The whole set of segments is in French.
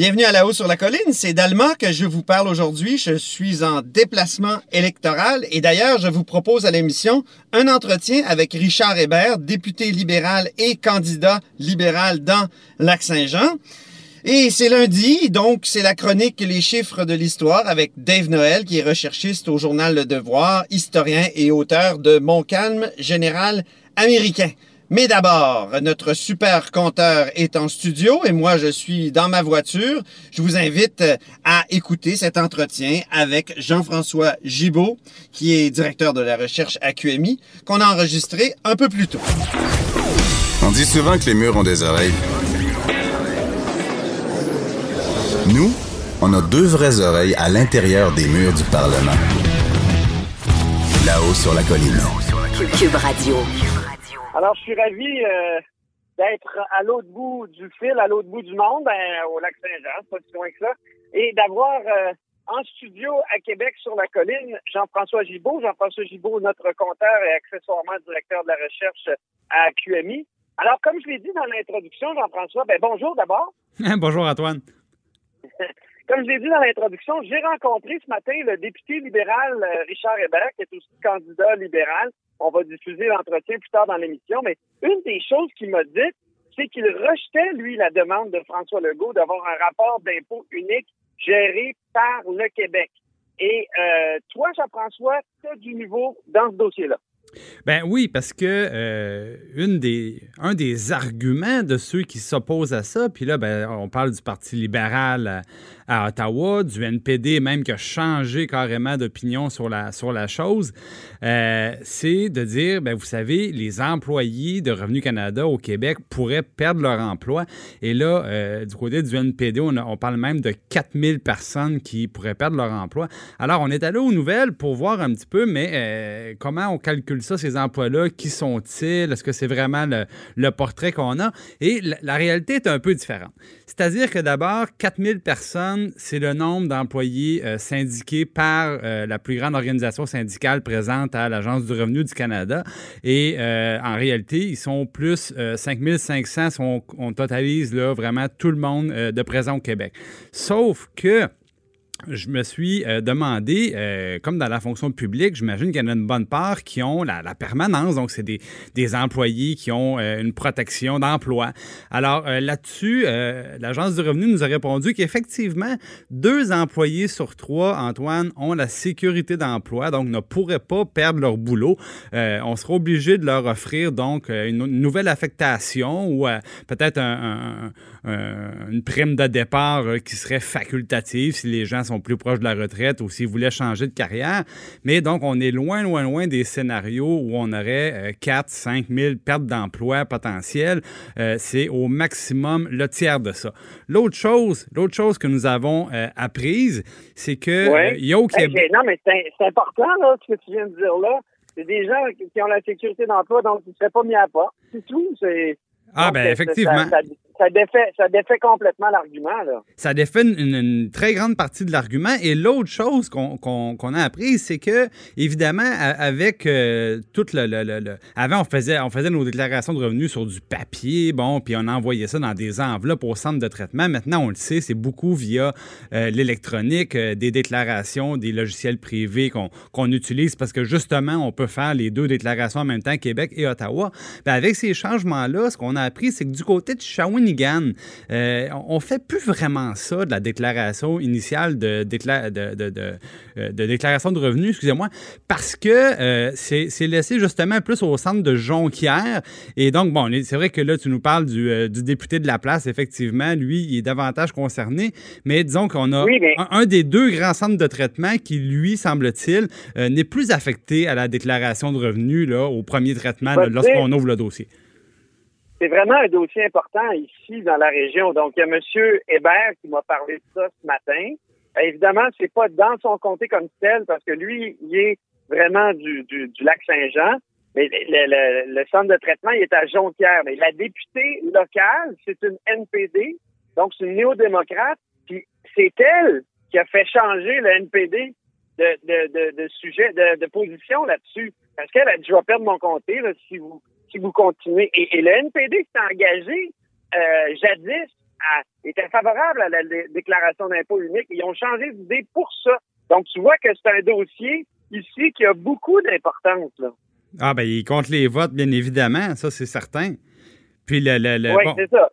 Bienvenue à la haut sur la colline, c'est Dalma que je vous parle aujourd'hui. Je suis en déplacement électoral et d'ailleurs, je vous propose à l'émission un entretien avec Richard Hébert, député libéral et candidat libéral dans Lac-Saint-Jean. Et c'est lundi, donc c'est la chronique Les chiffres de l'histoire avec Dave Noël, qui est recherchiste au journal Le Devoir, historien et auteur de Montcalm général américain. Mais d'abord, notre super compteur est en studio et moi je suis dans ma voiture. Je vous invite à écouter cet entretien avec Jean-François Gibault, qui est directeur de la recherche à QMI, qu'on a enregistré un peu plus tôt. On dit souvent que les murs ont des oreilles. Nous, on a deux vraies oreilles à l'intérieur des murs du Parlement. Là-haut sur la colline. Cube Radio. Alors, je suis ravi euh, d'être à l'autre bout du fil, à l'autre bout du monde, ben, au lac Saint-Jean, pas si loin que ça, et d'avoir euh, en studio à Québec sur la colline Jean-François Gibault. Jean-François Gibault, notre compteur et accessoirement directeur de la recherche à QMI. Alors, comme je l'ai dit dans l'introduction, Jean-François, ben bonjour d'abord. bonjour Antoine. Comme je l'ai dit dans l'introduction, j'ai rencontré ce matin le député libéral euh, Richard Hébert, qui est aussi candidat libéral. On va diffuser l'entretien plus tard dans l'émission, mais une des choses qu'il m'a dit, c'est qu'il rejetait, lui, la demande de François Legault d'avoir un rapport d'impôt unique géré par le Québec. Et euh, toi, Jean-François, tu as du niveau dans ce dossier-là. Ben oui, parce que euh, une des, un des arguments de ceux qui s'opposent à ça, puis là, ben, on parle du Parti libéral à, Ottawa, du NPD même qui a changé carrément d'opinion sur la, sur la chose, euh, c'est de dire, ben, vous savez, les employés de Revenu Canada au Québec pourraient perdre leur emploi. Et là, euh, du côté du NPD, on, on, parle même de 4000 personnes qui pourraient perdre leur emploi. Alors, on est allé aux nouvelles pour voir un petit peu, mais comment on calcule ça, ces emplois-là? Qui sont-ils? Est-ce que c'est vraiment le, portrait qu'on a? Et la, réalité est un peu différente. C'est-à-dire que d'abord, 4000 personnes, c'est le nombre d'employés euh, syndiqués par euh, la plus grande organisation syndicale présente à l'Agence du revenu du Canada. Et euh, en réalité, ils sont plus 5500 si on, on, totalise là, vraiment tout le monde de présent au Québec. Sauf que je me suis euh, demandé, euh, comme dans la fonction publique, j'imagine qu'il y en a une bonne part qui ont la, permanence, donc c'est des, employés qui ont euh, une protection d'emploi. Alors là-dessus, l'Agence du revenu nous a répondu qu'effectivement, deux employés sur trois, Antoine, ont la sécurité d'emploi, donc ne pourraient pas perdre leur boulot. on sera obligé de leur offrir donc une, nouvelle affectation ou peut-être une prime de départ qui serait facultative si les gens sont plus proches de la retraite ou s'ils voulaient changer de carrière. Mais donc, on est loin, loin, loin des scénarios où on aurait 4, 5 000 pertes d'emploi potentielles. Euh, c'est au maximum le tiers de ça. L'autre chose, l'autre chose que nous avons euh, apprise, c'est que euh, il y a au Québec... non, mais c'est important, là, ce que tu viens de dire là. C'est des gens qui ont la sécurité d'emploi, donc ils ne seraient pas mis à part. C'est tout. C'est... Ah, ben effectivement ça défait, ça défait complètement l'argument. Ça défait une, très grande partie de l'argument. Et l'autre chose qu'on a appris, c'est que, évidemment, avec euh, tout le, le, Avant, on faisait, on faisait nos déclarations de revenus sur du papier, bon, puis on envoyait ça dans des enveloppes au centre de traitement. Maintenant, on le sait, c'est beaucoup via euh, l'électronique, euh, des déclarations, des logiciels privés qu'on utilise parce que, justement, on peut faire les deux déclarations en même temps, Québec et Ottawa. Ben, avec ces changements-là, ce qu'on a appris, c'est que du côté de Shawinigan, euh, on fait plus vraiment ça de la déclaration initiale de, de, euh, de, déclaration de revenus, excusez-moi, parce que euh, c'est laissé justement plus au centre de Jonquière. Et donc, bon, c'est vrai que là, tu nous parles du, député de la place, effectivement, lui, il est davantage concerné, mais disons qu'on a un, des deux grands centres de traitement qui, lui, semble-t-il, n'est plus affecté à la déclaration de revenus là, au premier traitement lorsqu'on ouvre le dossier c'est vraiment un dossier important ici dans la région. Donc, il y a M. Hébert qui m'a parlé de ça ce matin. Ben, évidemment, c'est pas dans son comté comme tel parce que lui, il est vraiment du, du, lac Saint-Jean. Mais le, centre de traitement, il est à Jonquière. Mais la députée locale, c'est une NPD, donc c'est une néo-démocrate. Puis c'est elle qui a fait changer le NPD de, de, de, de sujet, de, de position là-dessus. Parce qu'elle a dit, je vais perdre mon comté là, si vous si vous continuez. Et, le NPD s'est engagé euh, jadis étaient favorables à la déclaration d'impôt unique. Ils ont changé d'idée pour ça. Donc, tu vois que c'est un dossier ici qui a beaucoup d'importance. Ah, ben, il compte les votes, bien évidemment, ça, c'est certain. Puis, le. le, oui, c'est ça.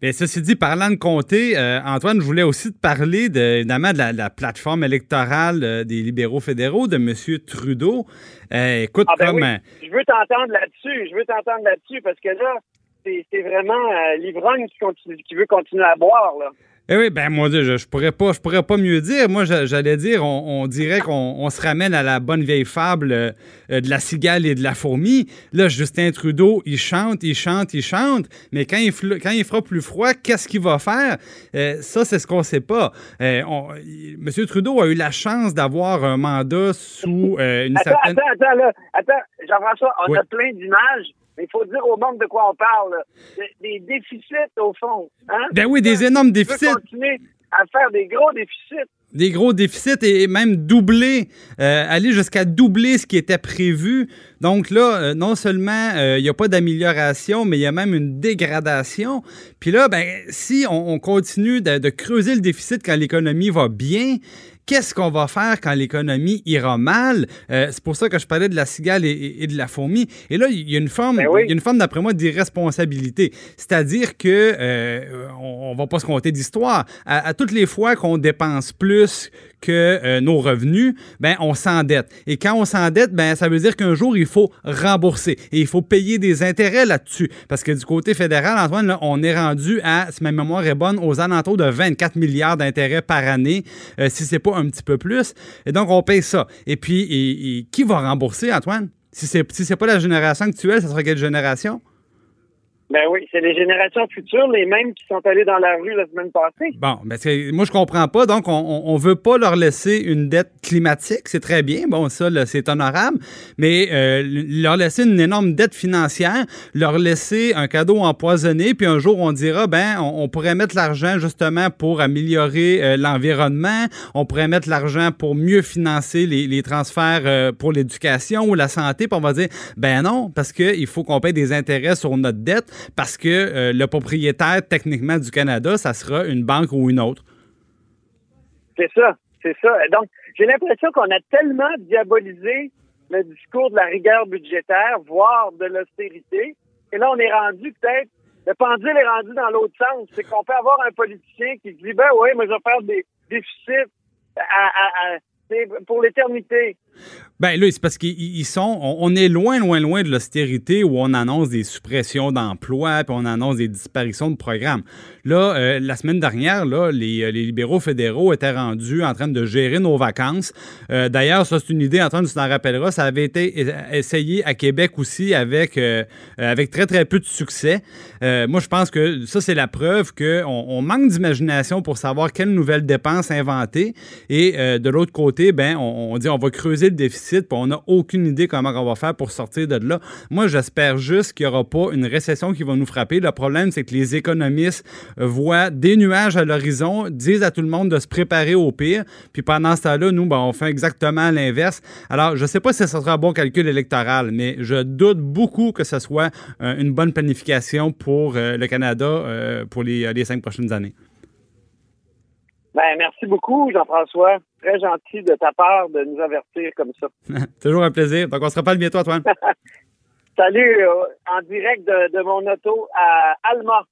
Bien, ceci dit, parlant de comté, euh, Antoine, je voulais aussi te parler de, évidemment de la, plateforme électorale euh, des libéraux fédéraux de M. Trudeau. Euh, écoute, ah, ben Je veux t'entendre là-dessus. Je veux t'entendre là-dessus parce que là, c'est vraiment l'ivrogne qui, qui veut continuer à boire. Là. Eh oui, ben moi, je, je pourrais pas, je pourrais pas mieux dire. Moi, j'allais dire, on, dirait qu'on se ramène à la bonne vieille fable euh, de la cigale et de la fourmi. Là, Justin Trudeau, il chante, il chante, il chante, mais quand il, quand il fera plus froid, qu'est-ce qu'il va faire? Euh, ça, c'est ce qu'on sait pas. Euh, Monsieur Trudeau a eu la chance d'avoir un mandat sous une attends, certaine... Attends, attends, là, attends, Jean-François, on a plein d'images il faut dire au monde de quoi on parle. Des déficits, au fond. Hein? Ben oui, des énormes déficits. On continuer à faire des gros déficits. Des gros déficits et même doubler, euh, aller jusqu'à doubler ce qui était prévu. Donc là, euh, non seulement euh, il n'y a pas d'amélioration, mais il y a même une dégradation. Puis là, ben, si on, continue de, de, creuser le déficit quand l'économie va bien, qu'est-ce qu'on va faire quand l'économie ira mal? Euh, c'est pour ça que je parlais de la cigale et, de la fourmi. Et là, il y a une forme, ben il y a une forme d'après moi, d'irresponsabilité. C'est-à-dire que euh, on, va pas se compter d'histoire. À, toutes les fois qu'on dépense plus que euh, nos revenus, ben on s'endette. Et quand on s'endette, ben ça veut dire qu'un jour il faut rembourser et il faut payer des intérêts là-dessus. Parce que du côté fédéral, Antoine, là, on est rendu à, si ma mémoire est bonne, aux alentours de 24 milliards d'intérêts par année, si c'est pas un petit peu plus. Et donc, on paye ça. Et puis, qui va rembourser, Antoine? Si c'est si pas la génération actuelle, ça sera quelle génération? Ben oui, c'est les générations futures, les mêmes qui sont allés dans la rue la semaine passée. Bon, ben moi je comprends pas. Donc on, on, veut pas leur laisser une dette climatique, c'est très bien. Bon, ça c'est honorable, mais euh, leur laisser une énorme dette financière, leur laisser un cadeau empoisonné, puis un jour on dira ben on, pourrait mettre l'argent justement pour améliorer euh, l'environnement, on pourrait mettre l'argent pour mieux financer les, les transferts euh, pour l'éducation ou la santé, puis on va dire ben non parce que il faut qu'on paye des intérêts sur notre dette parce que euh, le propriétaire techniquement du Canada, ça sera une banque ou une autre. C'est ça, c'est ça. Donc, j'ai l'impression qu'on a tellement diabolisé le discours de la rigueur budgétaire, voire de l'austérité, et là, on est rendu peut-être, le pendule est rendu dans l'autre sens. C'est qu'on peut avoir un politicien qui dit, ben oui, mais je vais faire des déficits pour l'éternité. Ben là, c'est parce qu'ils sont. On, est loin, loin, loin de l'austérité où on annonce des suppressions d'emplois puis on annonce des disparitions de programmes. Là, euh, la semaine dernière, là, les, euh, les, libéraux fédéraux étaient rendus en train de gérer nos vacances. Euh, d'ailleurs, ça, c'est une idée, Antoine, tu t'en rappelleras, ça avait été essayé à Québec aussi avec, avec très, très peu de succès. moi, je pense que ça, c'est la preuve qu'on on manque d'imagination pour savoir quelles nouvelles dépenses inventer. Et de l'autre côté, ben, on, on dit on va le déficit, puis on n'a aucune idée comment on va faire pour sortir de là. Moi, j'espère juste qu'il n'y aura pas une récession qui va nous frapper. Le problème, c'est que les économistes voient des nuages à l'horizon, disent à tout le monde de se préparer au pire, puis pendant ce temps-là, nous, ben, on fait exactement l'inverse. Alors, je ne sais pas si ce sera un bon calcul électoral, mais je doute beaucoup que ce soit euh, une bonne planification pour euh, le Canada euh, pour les, les cinq prochaines années. Ben, merci beaucoup, Jean-François. Très gentil de ta part de nous avertir comme ça. Toujours un plaisir. Donc, on se reparle bientôt, Antoine. Salut, euh, en direct de, de mon auto à Alma.